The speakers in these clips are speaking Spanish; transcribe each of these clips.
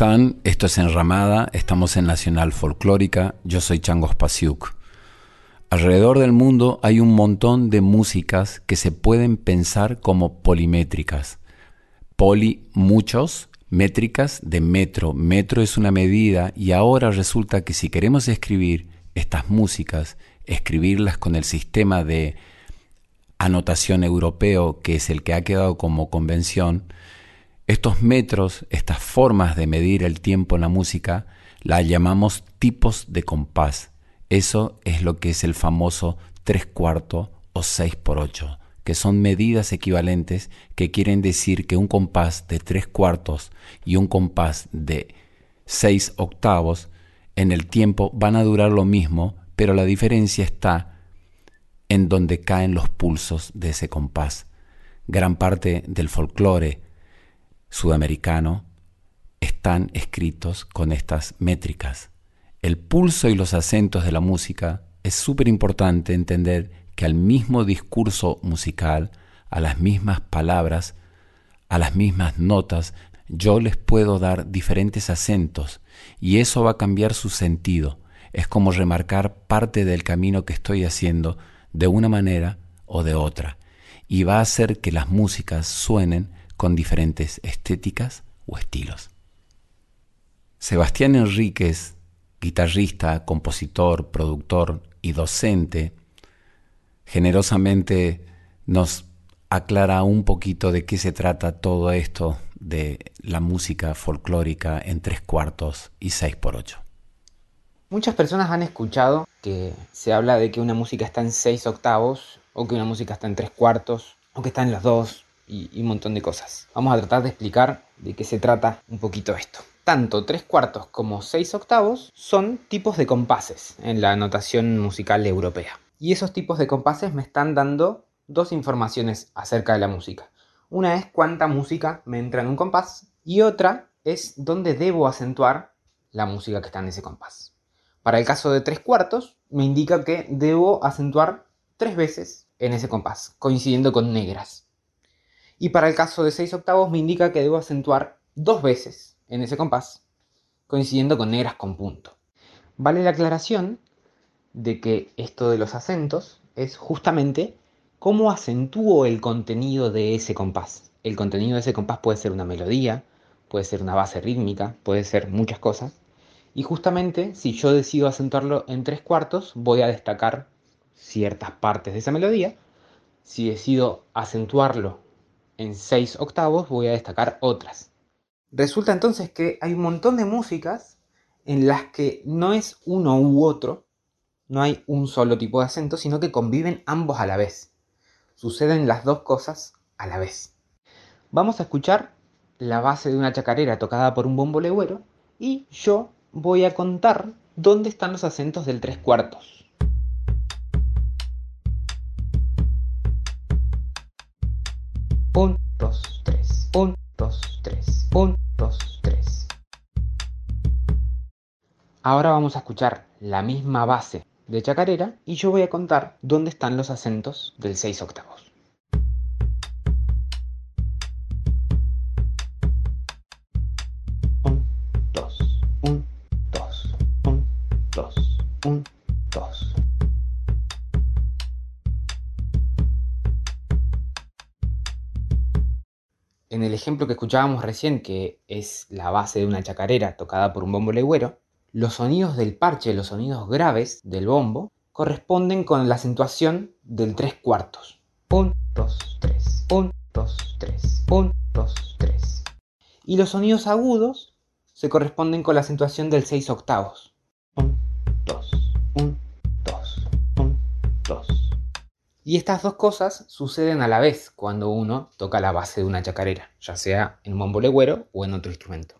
Están? Esto es Enramada, estamos en Nacional Folclórica, yo soy Changos Pasiuk. Alrededor del mundo hay un montón de músicas que se pueden pensar como polimétricas. Poli, muchos, métricas de metro. Metro es una medida y ahora resulta que si queremos escribir estas músicas, escribirlas con el sistema de anotación europeo, que es el que ha quedado como convención, estos metros, estas formas de medir el tiempo en la música, las llamamos tipos de compás. Eso es lo que es el famoso tres cuartos o 6 por 8, que son medidas equivalentes que quieren decir que un compás de tres cuartos y un compás de 6 octavos en el tiempo van a durar lo mismo, pero la diferencia está en donde caen los pulsos de ese compás. Gran parte del folclore, sudamericano están escritos con estas métricas. El pulso y los acentos de la música es súper importante entender que al mismo discurso musical, a las mismas palabras, a las mismas notas, yo les puedo dar diferentes acentos y eso va a cambiar su sentido. Es como remarcar parte del camino que estoy haciendo de una manera o de otra y va a hacer que las músicas suenen con diferentes estéticas o estilos. Sebastián Enríquez, guitarrista, compositor, productor y docente, generosamente nos aclara un poquito de qué se trata todo esto de la música folclórica en tres cuartos y seis por ocho. Muchas personas han escuchado que se habla de que una música está en seis octavos, o que una música está en tres cuartos, o que está en los dos, y, un montón de cosas. Vamos a tratar de explicar de qué se trata un poquito esto. Tanto tres cuartos como seis octavos son tipos de compases en la notación musical europea. Y esos tipos de compases me están dando dos informaciones acerca de la música. Una es cuánta música me entra en un compás y otra es dónde debo acentuar la música que está en ese compás. Para el caso de tres cuartos, me indica que debo acentuar tres veces en ese compás, coincidiendo con negras. Y para el caso de 6 octavos me indica que debo acentuar dos veces en ese compás, coincidiendo con negras con punto. Vale la aclaración de que esto de los acentos es justamente cómo acentúo el contenido de ese compás. El contenido de ese compás puede ser una melodía, puede ser una base rítmica, puede ser muchas cosas. Y justamente si yo decido acentuarlo en tres cuartos, voy a destacar ciertas partes de esa melodía. Si decido acentuarlo en 6 octavos voy a destacar otras. Resulta entonces que hay un montón de músicas en las que no es uno u otro, no hay un solo tipo de acento, sino que conviven ambos a la vez. Suceden las dos cosas a la vez. Vamos a escuchar la base de una chacarera tocada por un bombo legüero y yo voy a contar dónde están los acentos del tres cuartos. 1, 2, 3, 1, 2, 3, 1, 2, 3. Ahora vamos a escuchar la misma base de chacarera y yo voy a contar dónde están los acentos del 6 octavos. Ejemplo que escuchábamos recién, que es la base de una chacarera tocada por un bombo legüero, los sonidos del parche, los sonidos graves del bombo, corresponden con la acentuación del 3 cuartos. 1, 2, 3, 1, 2, 3, 1, 2, 3. Y los sonidos agudos se corresponden con la acentuación del 6 octavos. 1, 2, 1, Y estas dos cosas suceden a la vez cuando uno toca la base de una chacarera, ya sea en un bombo legüero o en otro instrumento.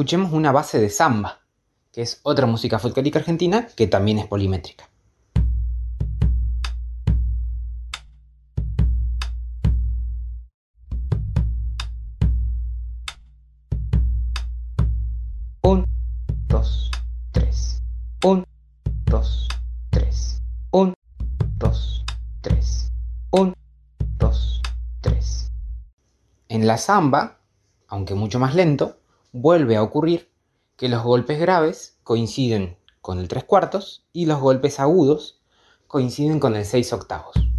Escuchemos una base de samba, que es otra música folclórica argentina que también es polimétrica. Un, dos, tres. Un, dos, tres. Un, dos, tres. Un, dos, tres. En la samba, aunque mucho más lento, vuelve a ocurrir que los golpes graves coinciden con el 3 cuartos y los golpes agudos coinciden con el 6 octavos.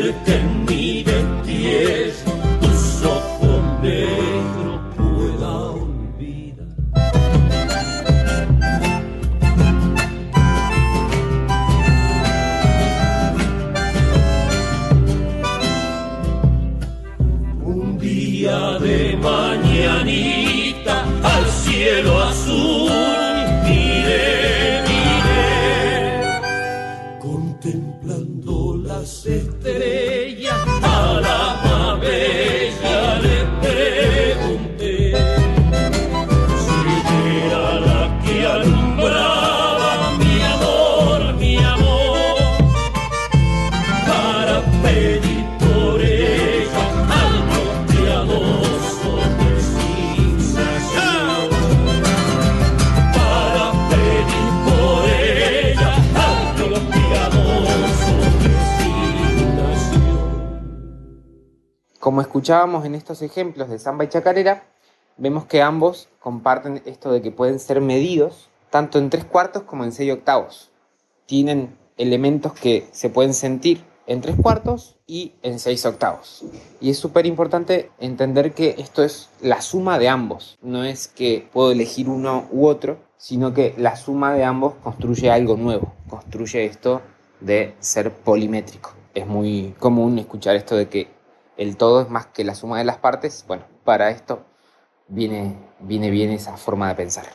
Puede escuchábamos en estos ejemplos de samba y chacarera, vemos que ambos comparten esto de que pueden ser medidos tanto en tres cuartos como en seis octavos. Tienen elementos que se pueden sentir en tres cuartos y en seis octavos. Y es súper importante entender que esto es la suma de ambos. No es que puedo elegir uno u otro, sino que la suma de ambos construye algo nuevo. Construye esto de ser polimétrico. Es muy común escuchar esto de que el todo es más que la suma de las partes. Bueno, para esto viene, viene bien esa forma de pensar.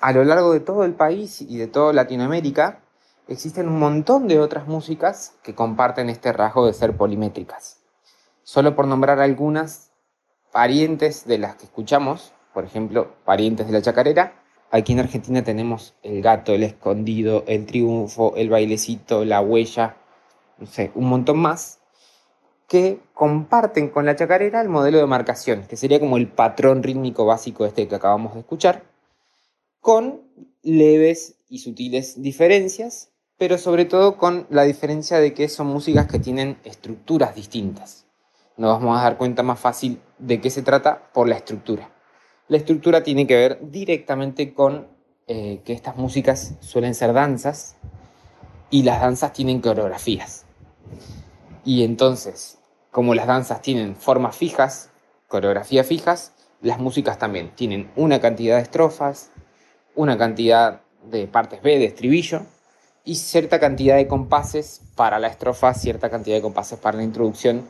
A lo largo de todo el país y de toda Latinoamérica existen un montón de otras músicas que comparten este rasgo de ser polimétricas. Solo por nombrar algunas parientes de las que escuchamos, por ejemplo, parientes de la chacarera, aquí en Argentina tenemos el gato, el escondido, el triunfo, el bailecito, la huella, no sé, un montón más, que comparten con la chacarera el modelo de marcación, que sería como el patrón rítmico básico este que acabamos de escuchar, con leves y sutiles diferencias, pero sobre todo con la diferencia de que son músicas que tienen estructuras distintas. Nos vamos a dar cuenta más fácil de qué se trata por la estructura. La estructura tiene que ver directamente con eh, que estas músicas suelen ser danzas y las danzas tienen coreografías. Y entonces, como las danzas tienen formas fijas, coreografías fijas, las músicas también tienen una cantidad de estrofas, una cantidad de partes B, de estribillo, y cierta cantidad de compases para la estrofa, cierta cantidad de compases para la introducción,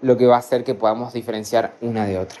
lo que va a hacer que podamos diferenciar una de otra.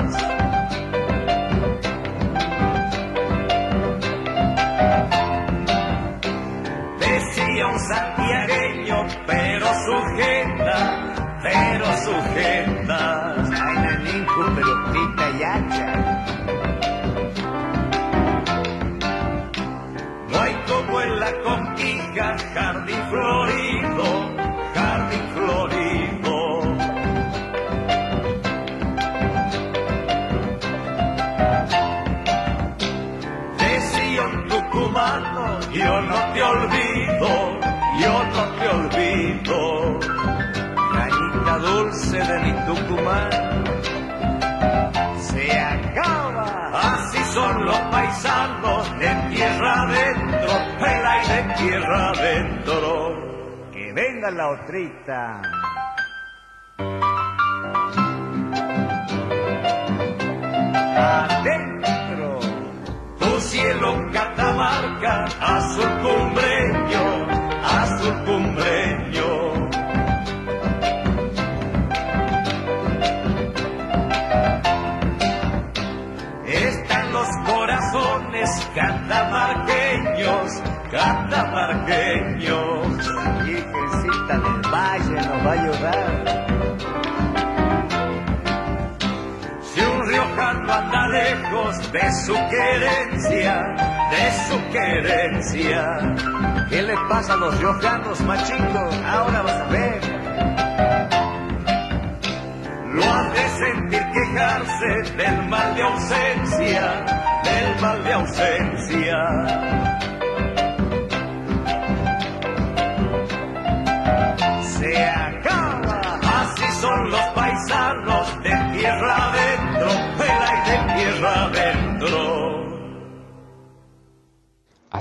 parecía un santiagueño, pero sujeta, pero sujeta. Ay, naninco, pero pita y hacha. Voy como en la conquija, jardín florido se acaba. Así son los paisanos de tierra adentro, y de tierra adentro. Que venga la otrita. Adentro, tu cielo catamarca, azul cumbreño, azul cumbreño. Catamarqueños. Virgencita del Valle nos va a ayudar. Si un riojano anda lejos de su querencia, de su querencia. ¿Qué le pasa a los riojanos, machito? Ahora vas a ver. Lo hace sentir quejarse del mal de ausencia del mal de ausencia.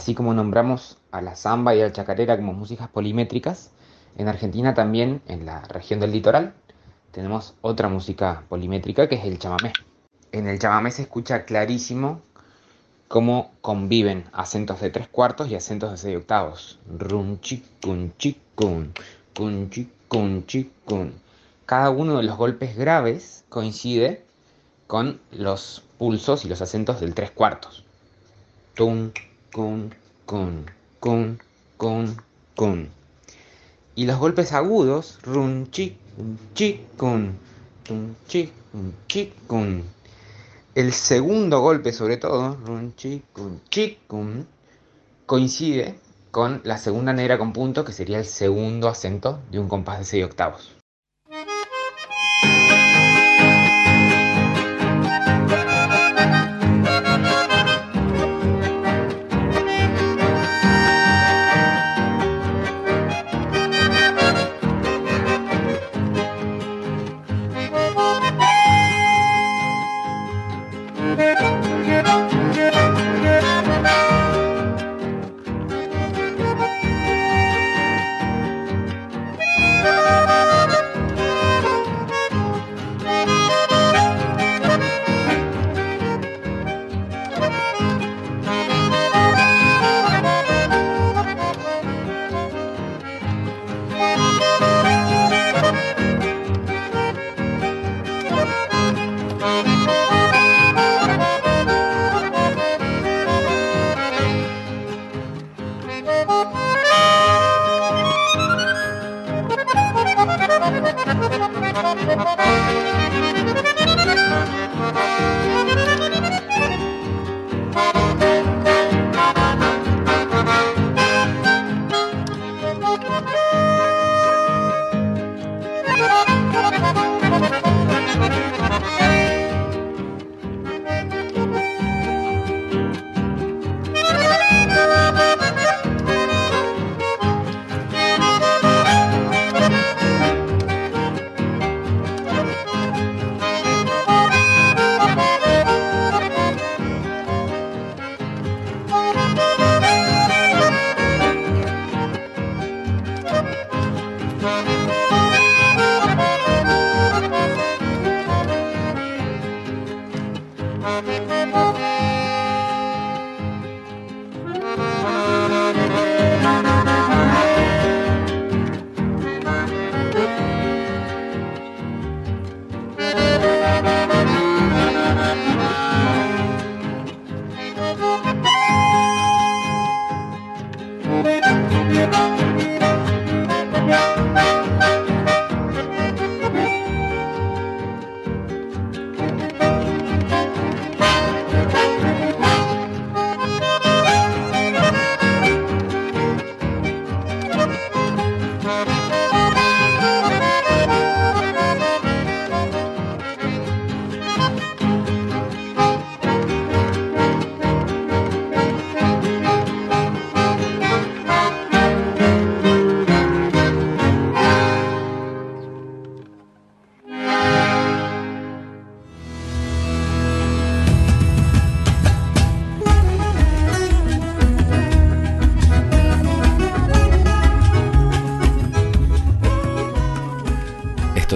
Así como nombramos a la samba y a la chacarera como músicas polimétricas, en Argentina también, en la región del litoral, tenemos otra música polimétrica que es el chamamé. En el chamamé se escucha clarísimo cómo conviven acentos de tres cuartos y acentos de seis octavos. Run, chicun, chicun, cun, chicun, chicun. Cada uno de los golpes graves coincide con los pulsos y los acentos del tres cuartos. Tun, cun, cun, cun, cun, cun. Y los golpes agudos, run, chicun, chicun, tun, chicun, chicun el segundo golpe, sobre todo, coincide con la segunda negra con punto, que sería el segundo acento de un compás de 6 octavos.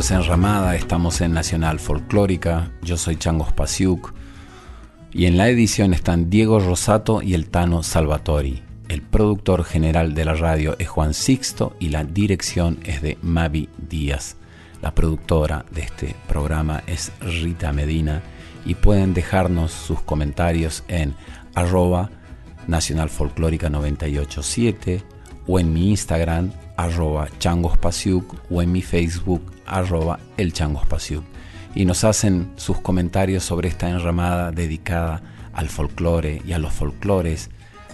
Es Enramada, estamos en Nacional Folclórica, yo soy Changos Pasiuk y en la edición están Diego Rosato y el Tano Salvatori. El productor general de la radio es Juan Sixto y la dirección es de Mavi Díaz. La productora de este programa es Rita Medina y pueden dejarnos sus comentarios en arroba Nacional Folclórica 987 o en mi Instagram arroba changospasiuk o en mi Facebook arroba el y nos hacen sus comentarios sobre esta enramada dedicada al folclore y a los folclores,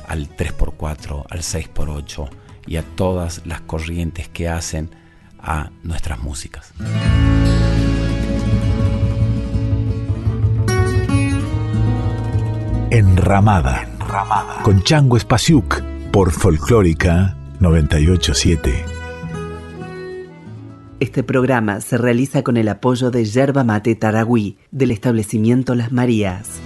al 3x4, al 6x8 y a todas las corrientes que hacen a nuestras músicas. Enramada, Enramada. con Chango Espasiuk por Folclórica 987. Este programa se realiza con el apoyo de Yerba Mate Taragüí del establecimiento Las Marías.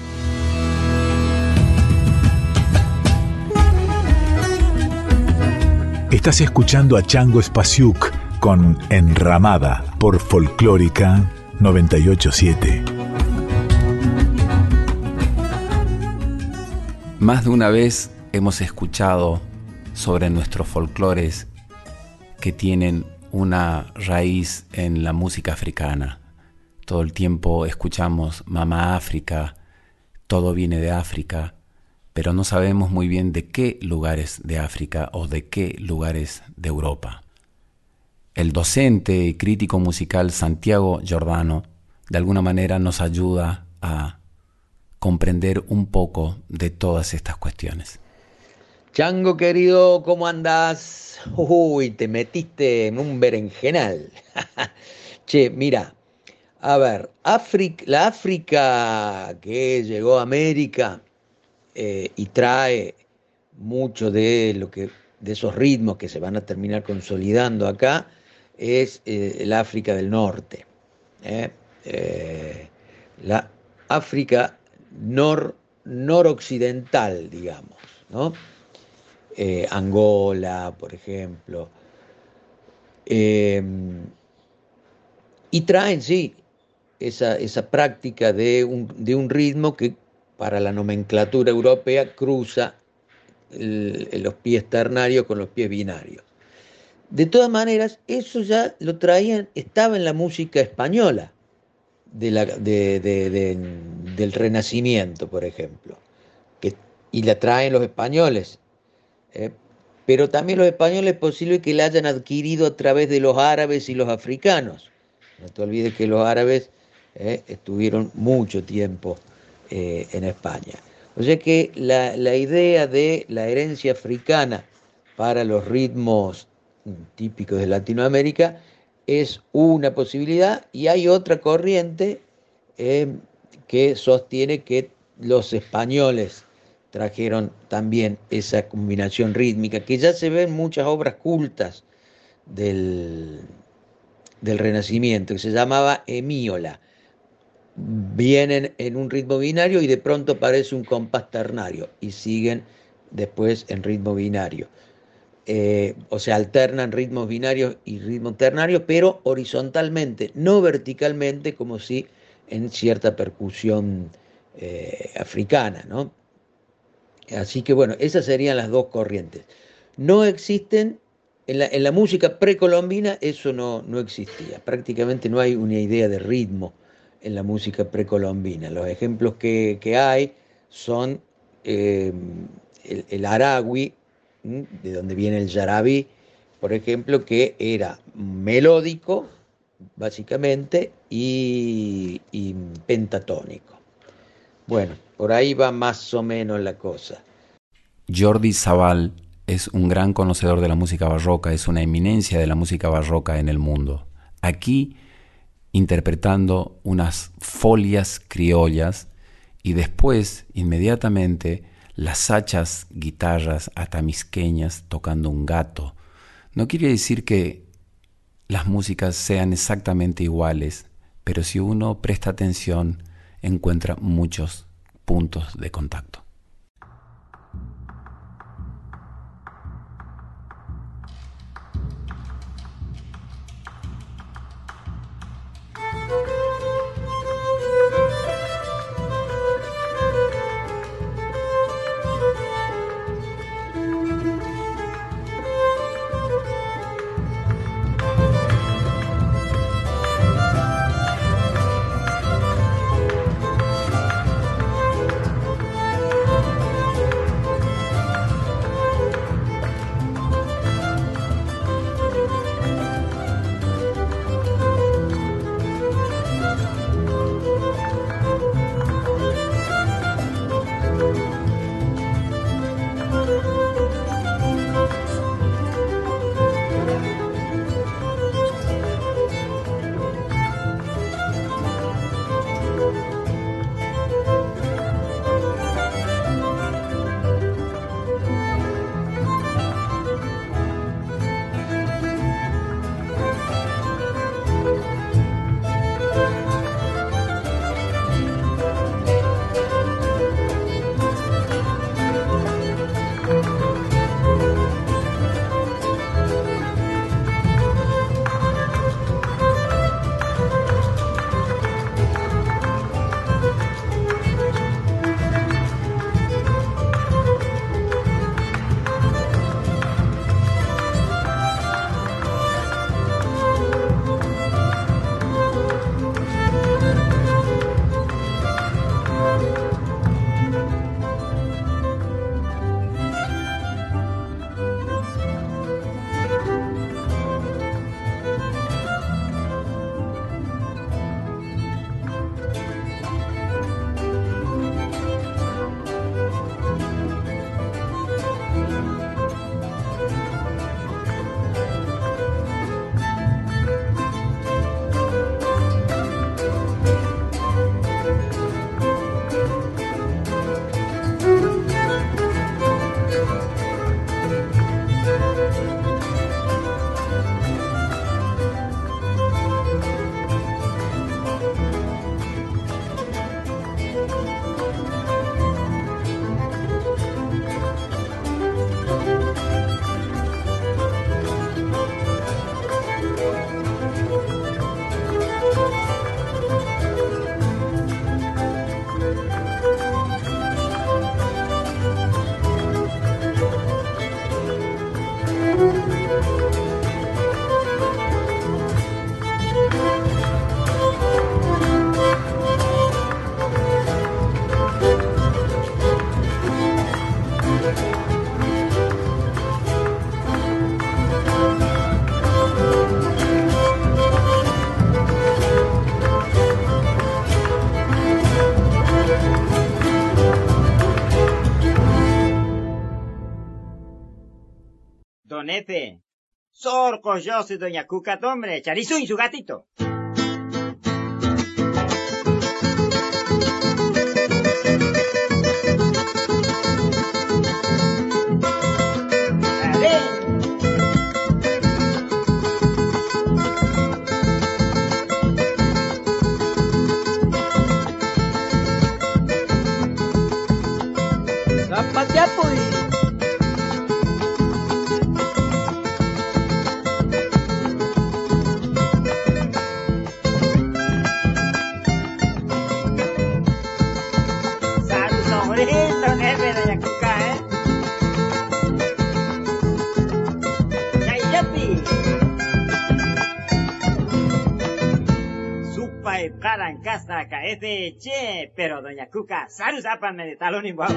Estás escuchando a Chango Espasiuk con Enramada por Folclórica 987. Más de una vez hemos escuchado sobre nuestros folclores que tienen una raíz en la música africana. Todo el tiempo escuchamos Mamá África, todo viene de África, pero no sabemos muy bien de qué lugares de África o de qué lugares de Europa. El docente y crítico musical Santiago Giordano de alguna manera nos ayuda a comprender un poco de todas estas cuestiones. Chango querido, ¿cómo andás? Uy, te metiste en un berenjenal. che, mira, a ver, la África que llegó a América eh, y trae mucho de lo que de esos ritmos que se van a terminar consolidando acá es eh, el África del Norte. ¿eh? la África nor, noroccidental, digamos, ¿no? Eh, Angola, por ejemplo. Em, y traen, sí, esa, esa práctica de un, de un, ritmo que para la nomenclatura europea cruza los pies ternarios con los pies binarios. De todas maneras, eso ya lo traían, estaba en la música española de la, del Renacimiento, por ejemplo, y la traen los españoles eh, pero también los españoles es posible que la hayan adquirido a través de los árabes y los africanos. No te olvides que los árabes eh, estuvieron mucho tiempo eh, en España. O sea que la, la, idea de la herencia africana para los ritmos típicos de Latinoamérica es una posibilidad y hay otra corriente que sostiene que los españoles trajeron también esa combinación rítmica, que ya se ve en muchas obras cultas del, del Renacimiento, que se llamaba Emíola. Vienen en un ritmo binario y de pronto aparece un compás ternario y siguen después en ritmo binario. Eh, o sea, alternan ritmos binarios y ritmos ternarios, pero horizontalmente, no verticalmente como si en cierta percusión eh, africana, ¿no? Así que bueno, esas serían las dos corrientes. No existen, en la, música precolombina eso no, no existía, prácticamente no hay una idea de ritmo en la música precolombina. Los ejemplos que, hay son em, el, el, de donde viene el yarabí, por ejemplo, que era melódico, básicamente, y pentatónico. Bueno, por ahí va más o menos la cosa. Jordi Zabal es un gran conocedor de la música barroca, es una eminencia de la música barroca en el mundo. Aquí interpretando unas folias criollas y después, inmediatamente, las hachas guitarras atamisqueñas tocando un gato. No quiere decir que las músicas sean exactamente iguales, pero si uno presta atención, encuentra muchos puntos de contacto. Sorco, yo soy doña Cuca, hombre, charizo y su gatito. Casa KF, che, pero doña Cuca, saru zapan me de talón igual.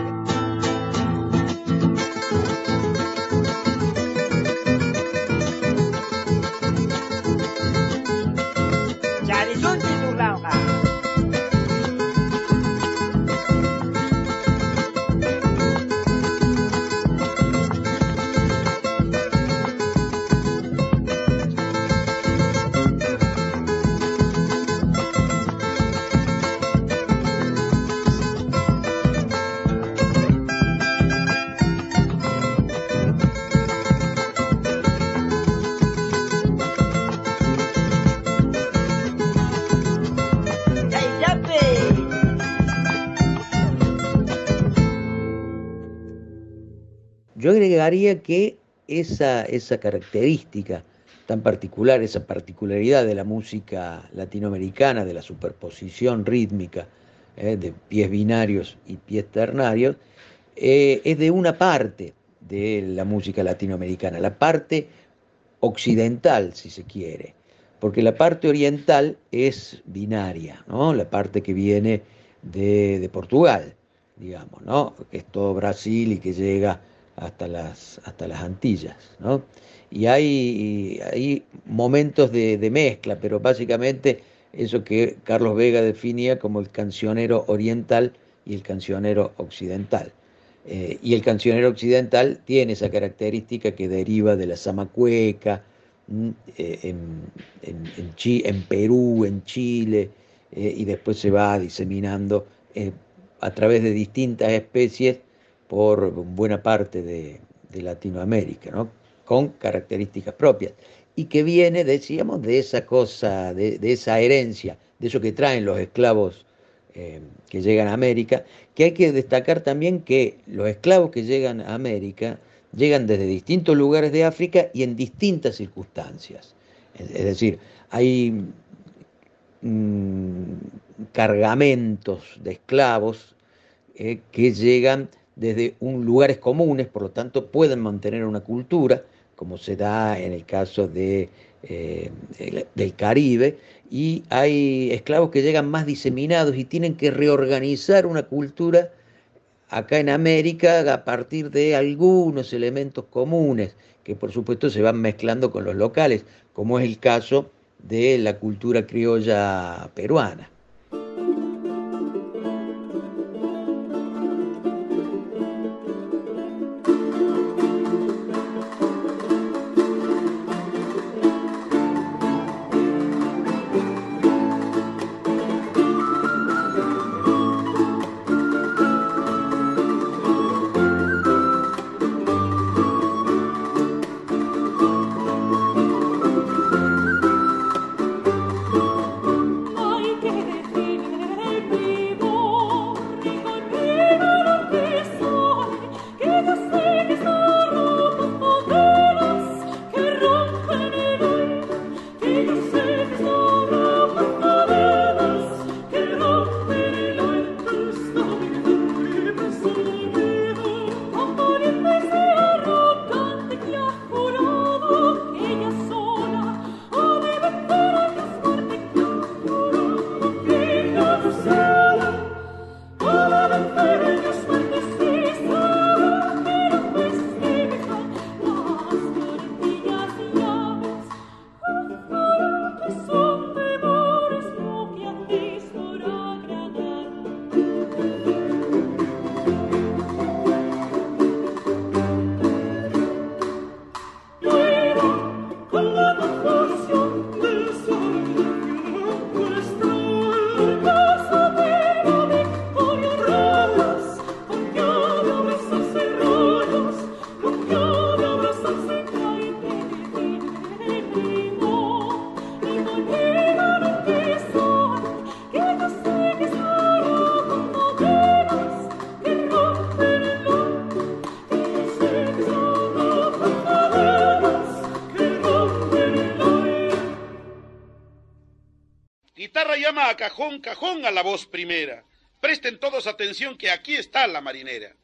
Que esa, esa característica tan particular, esa particularidad de la música latinoamericana, de la superposición rítmica eh, de pies binarios y pies ternarios, eh, es de una parte de la música latinoamericana, la parte occidental, si se quiere, porque la parte oriental es binaria, ¿no? la parte que viene de, de Portugal, digamos, ¿no? que es todo Brasil y que llega hasta las, hasta las Antillas, ¿no? Y hay, hay momentos de, mezcla, pero básicamente eso que Carlos Vega definía como el cancionero oriental y el cancionero occidental. Eh, y el cancionero occidental tiene esa característica que deriva de la zamacueca, eh, en, en, Perú, en Chile, eh, y después se va diseminando a través de distintas especies por buena parte de, Latinoamérica, ¿no? con características propias, y que viene, decíamos, de esa cosa, de, esa herencia, de eso que traen los esclavos eh, que llegan a América, que hay que destacar también que los esclavos que llegan a América llegan desde distintos lugares de África y en distintas circunstancias. Es, decir, hay mm, cargamentos de esclavos eh, que llegan desde un lugares comunes, por lo tanto pueden mantener una cultura, como se da en el caso de, eh, del Caribe, y hay esclavos que llegan más diseminados y tienen que reorganizar una cultura acá en América a partir de algunos elementos comunes, que por supuesto se van mezclando con los locales, como es el caso de la cultura criolla peruana. A cajón, cajón a la voz primera. Presten todos atención que aquí está la marinera.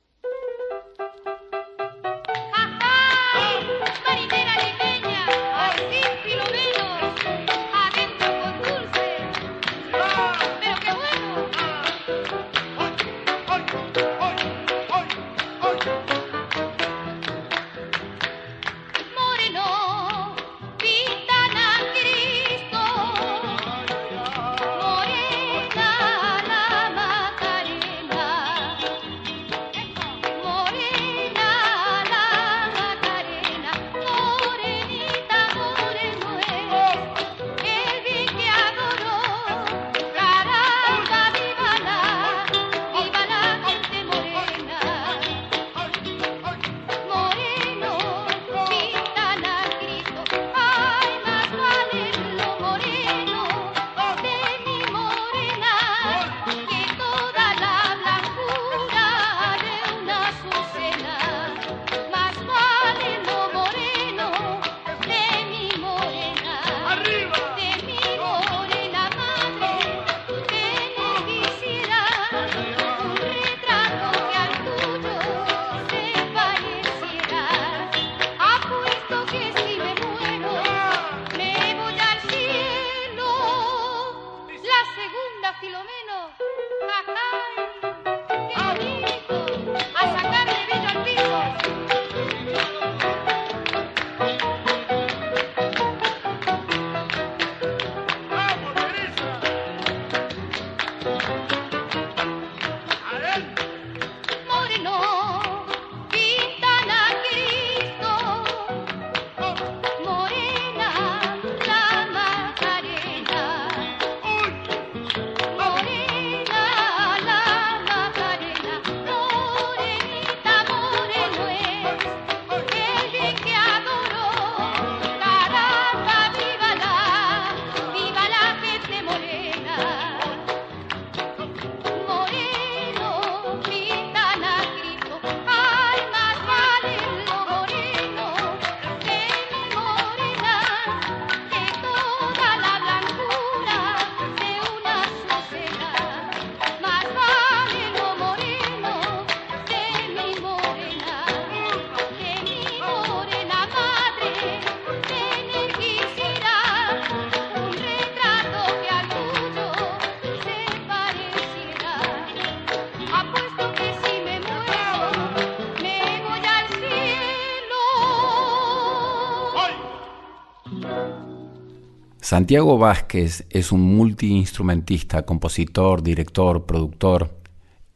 Santiago Vázquez es un multiinstrumentista, compositor, director, productor,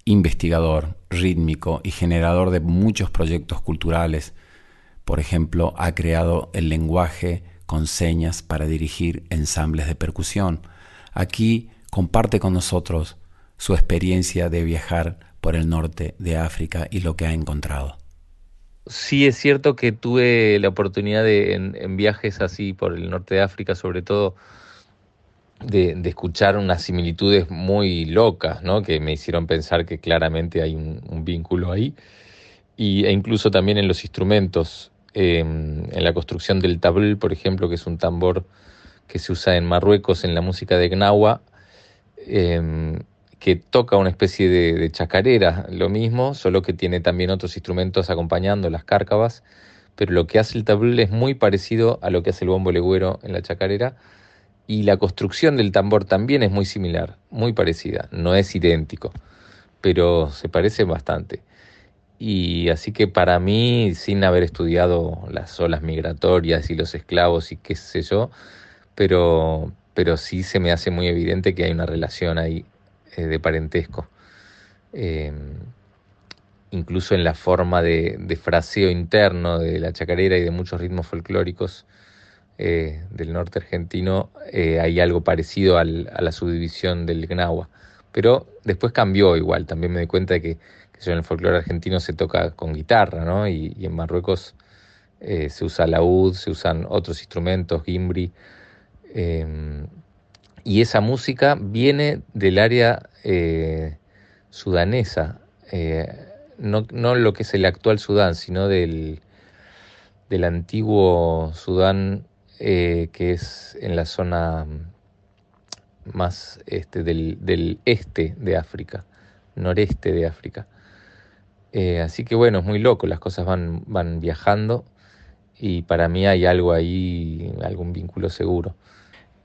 investigador, rítmico y generador de muchos proyectos culturales. Por ejemplo, ha creado el lenguaje con señas para dirigir ensambles de percusión. Aquí comparte con nosotros su experiencia de viajar por el norte de África y lo que ha encontrado sí es cierto que tuve la oportunidad de, en, viajes así por el norte de África, sobre todo, de, escuchar unas similitudes muy locas, ¿no? Que me hicieron pensar que claramente hay un, vínculo ahí. Y, e incluso también en los instrumentos, em, en la construcción del tabl, por ejemplo, que es un tambor que se usa en Marruecos en la música de Gnawa. Em, que toca una especie de, chacarera, lo mismo, solo que tiene también otros instrumentos acompañando, las cárcavas, pero lo que hace el tablil es muy parecido a lo que hace el bombo legüero en la chacarera, y la construcción del tambor también es muy similar, muy parecida, no es idéntico, pero se parece bastante. Y así que para mí, sin haber estudiado las olas migratorias y los esclavos y qué sé yo, pero, pero sí se me hace muy evidente que hay una relación ahí de parentesco. Eh, incluso en la forma de, fraseo interno de la chacarera y de muchos ritmos folclóricos eh, del norte argentino, hay algo parecido a la subdivisión del Gnawa. Pero después cambió igual, también me di cuenta de que, en el folclore argentino se toca con guitarra, ¿no? Y, en Marruecos se usa laúd, se usan otros instrumentos, gimbri y esa música viene del área eh, sudanesa, eh, no, lo que es el actual Sudán, sino del, del antiguo Sudán eh, que es en la zona más este, del, este de África, noreste de África. Eh, así que bueno, es muy loco, las cosas van, van viajando y para mí hay algo ahí, algún vínculo seguro.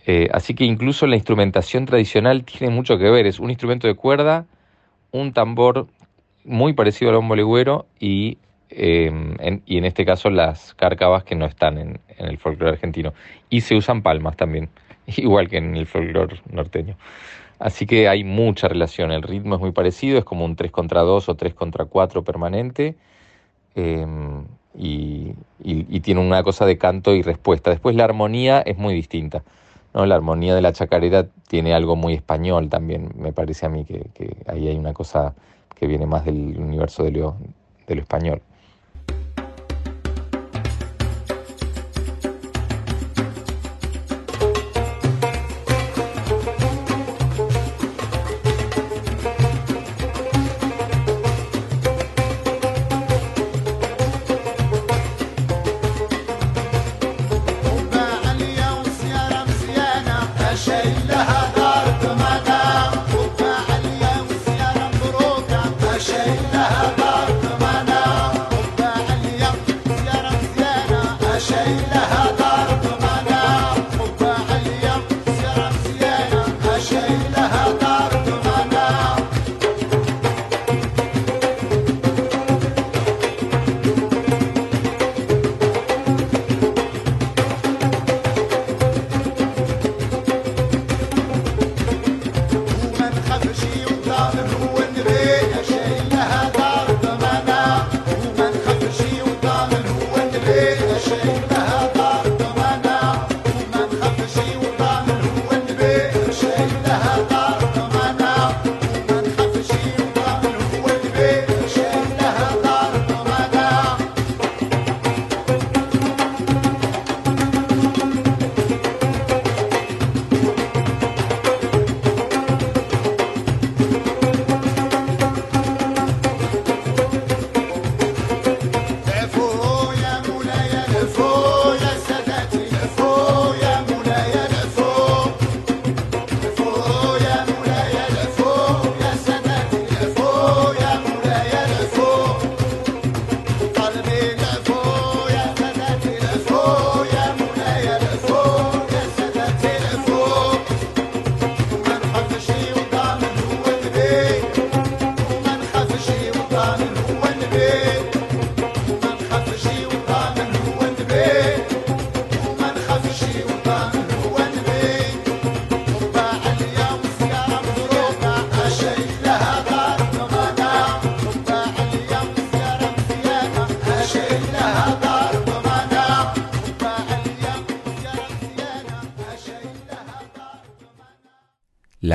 Eh, así que incluso la instrumentación tradicional tiene mucho que ver, es un instrumento de cuerda, un tambor muy parecido al bombo legüero y, em, en, y en este caso las cárcavas que no están en, el folclore argentino. Y se usan palmas también, igual que en el folclore norteño. Así que hay mucha relación, el ritmo es muy parecido, es como un 3 contra 2 o 3 contra 4 permanente. Em, y, tiene una cosa de canto y respuesta. Después la armonía es muy distinta. ¿No? La armonía de la chacarera tiene algo muy español también, me parece a mí que, que ahí hay una cosa que viene más del universo de lo, de lo español.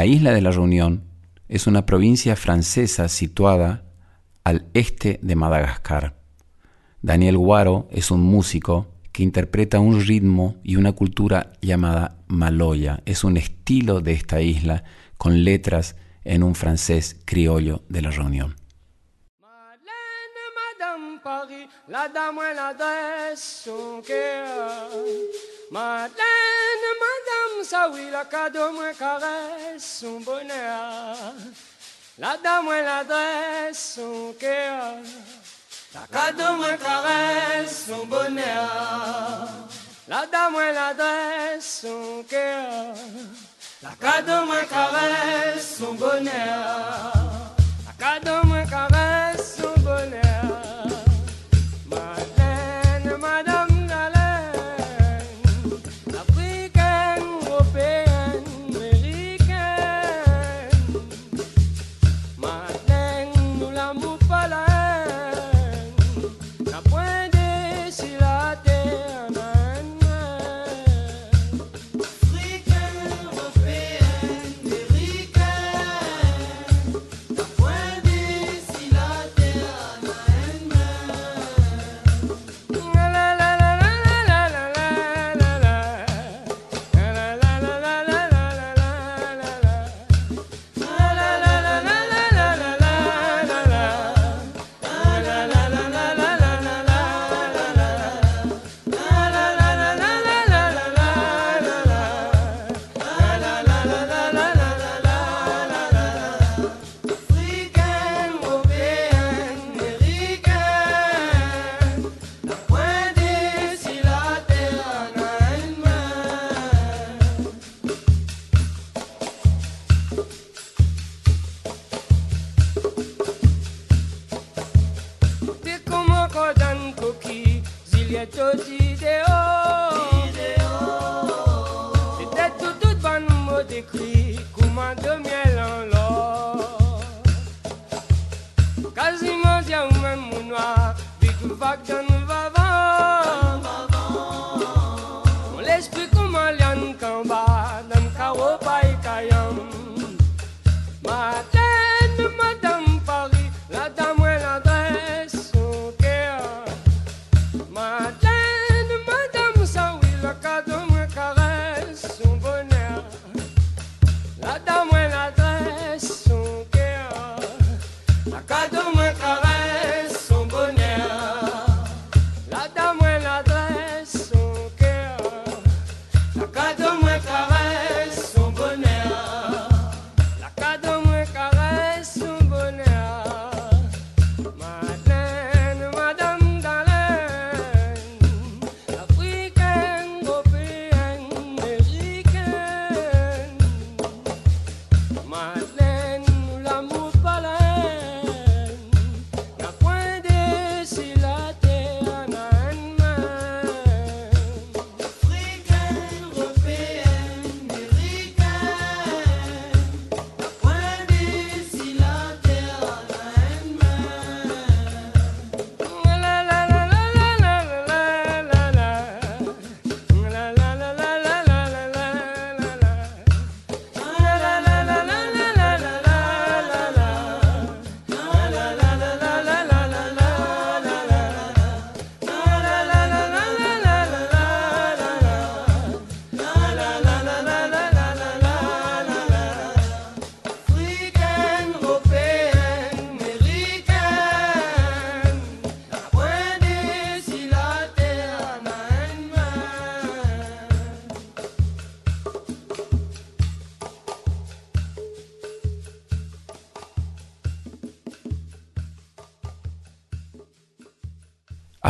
Isla de la Reunión es una provincia francesa situada al este de Madagascar. Daniel Guaro es un músico que interpreta un ritmo y una cultura llamada maloya. Es un estilo de esta isla con letras en un francés criollo de la Reunión. Madame, ça oui, la cadeau, moi caresse son bonheur. La dame, elle adresse son cœur. La cadeau, moi caresse son bonheur. La dame, elle adresse son cœur. La cadeau, moi caresse son bonheur. La cadeau, moi caresse son bonheur.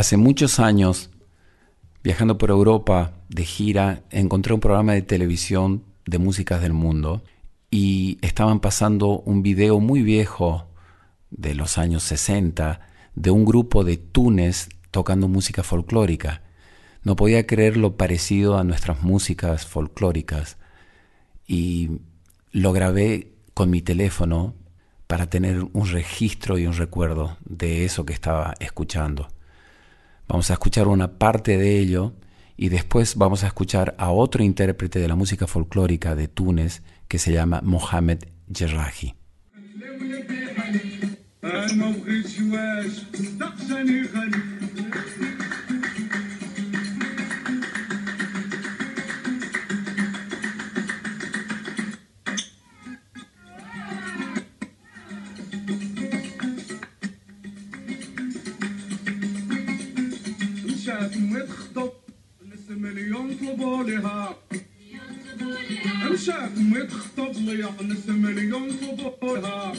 Hace muchos años, viajando por Europa de gira, encontré un programa de televisión de músicas del mundo y estaban pasando un video muy viejo de los años 60 de un grupo de Túnez tocando música folclórica. No podía creer lo parecido a nuestras músicas folclóricas y lo grabé con mi teléfono para tener un registro y un recuerdo de eso que estaba escuchando. Vamos a escuchar una parte de ello y después vamos a escuchar a otro intérprete de la música folclórica de Túnez que se llama Mohamed Gerrahi. مليون طلبوا لها مشات متخطب لي نس مليون طلبوا لها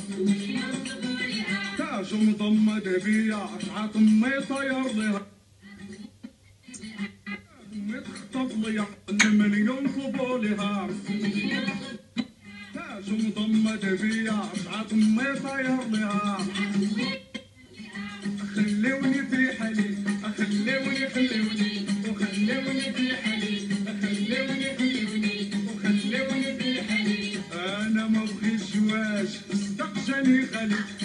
تاج مضمد بيا عشعة امي طير لها متخطب لي مليون طلبوا لها تاج مضمد بيا عشعة امي طير لها خلوني في حالي خلوني خلوني وخلوني في حالي خلوني خلوني في حالي أنا ما واش استقشني خلي. بالعوينة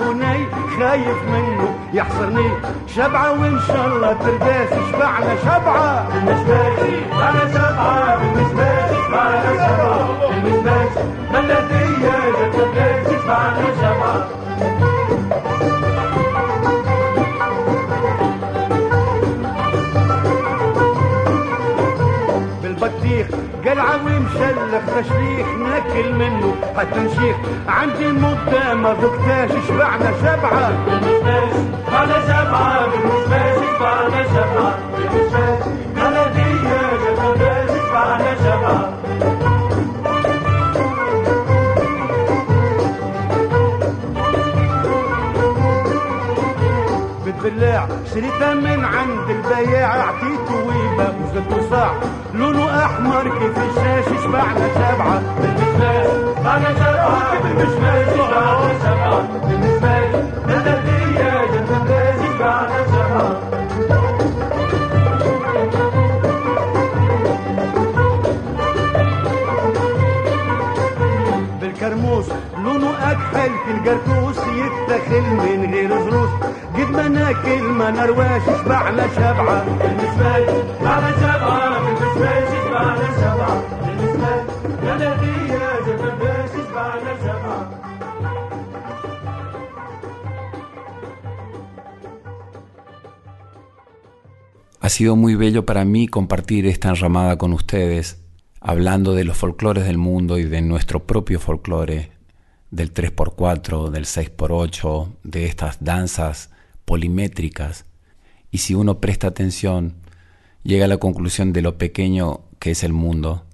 هوني خايف منه يحصرني شبعة وإن شاء الله ترداس شبعنا شبعة بالنسبة لي أنا شبعة بالنسبة لي شبعنا شبعة بالنسبة لي بلدية ترداس شبعنا شبعة قلعة ومشلخ تشليخ ناكل منه حتى نشيخ عندي مدة ما ذقتاش شبعنا شبعة على سبعة. بالمشماش على بلدية جت على سبعة. بالبلاع شريتها من عند البياع. ويبقى مشكلته ساعة لونه أحمر كيف الشاش شبعنا شبعة بالمشماش أنا شبعة بالمشماش شبعنا شبعة بالمشماش بلدية يا النباش شبعنا شبعة بالكرموس لونه أكحل في الجرتوس يتخل من غير ظروف قد ما ناكل ما نرواش شبعنا شبعه بالمشماش على سبعة بالمشماش على سبعة بالمشماش بلدية جت على سبعة Ha sido muy bello para mí compartir esta enramada con ustedes, hablando de los folclores del mundo y de nuestro propio folclore, del 3x4, del 6x8, de estas danzas polimétricas. Y si uno presta atención, llega a la conclusión de lo pequeño que es el mundo,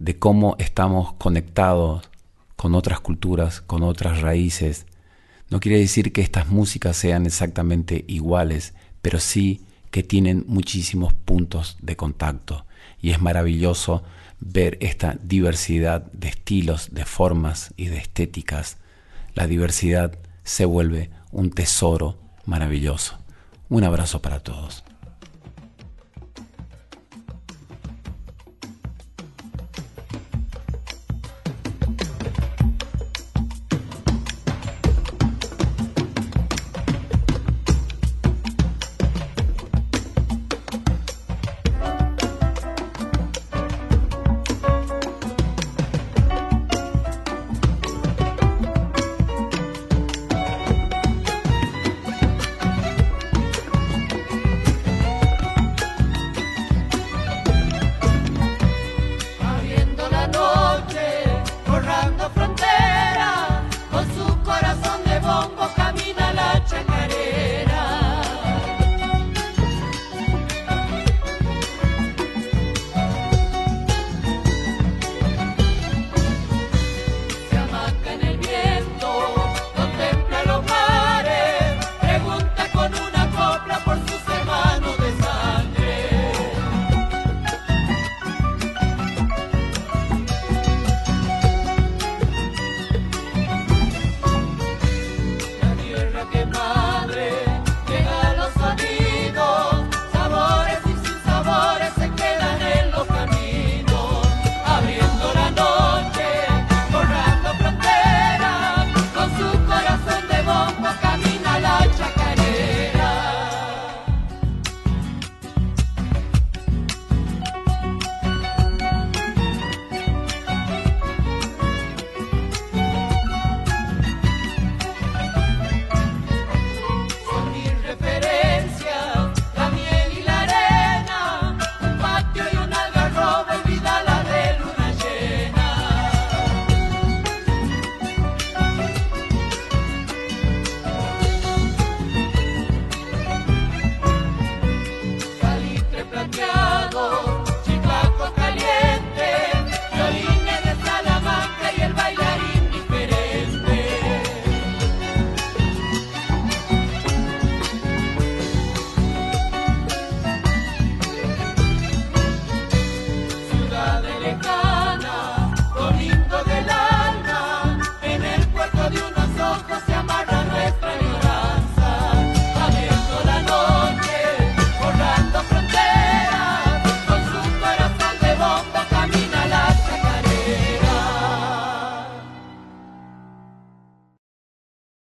de cómo estamos conectados con otras culturas, con otras raíces. No quiere decir que estas músicas sean exactamente iguales, pero sí que tienen muchísimos puntos de contacto. Y es maravilloso ver esta diversidad de estilos, de formas y de estéticas. La diversidad se vuelve un tesoro maravilloso. Un abrazo para todos.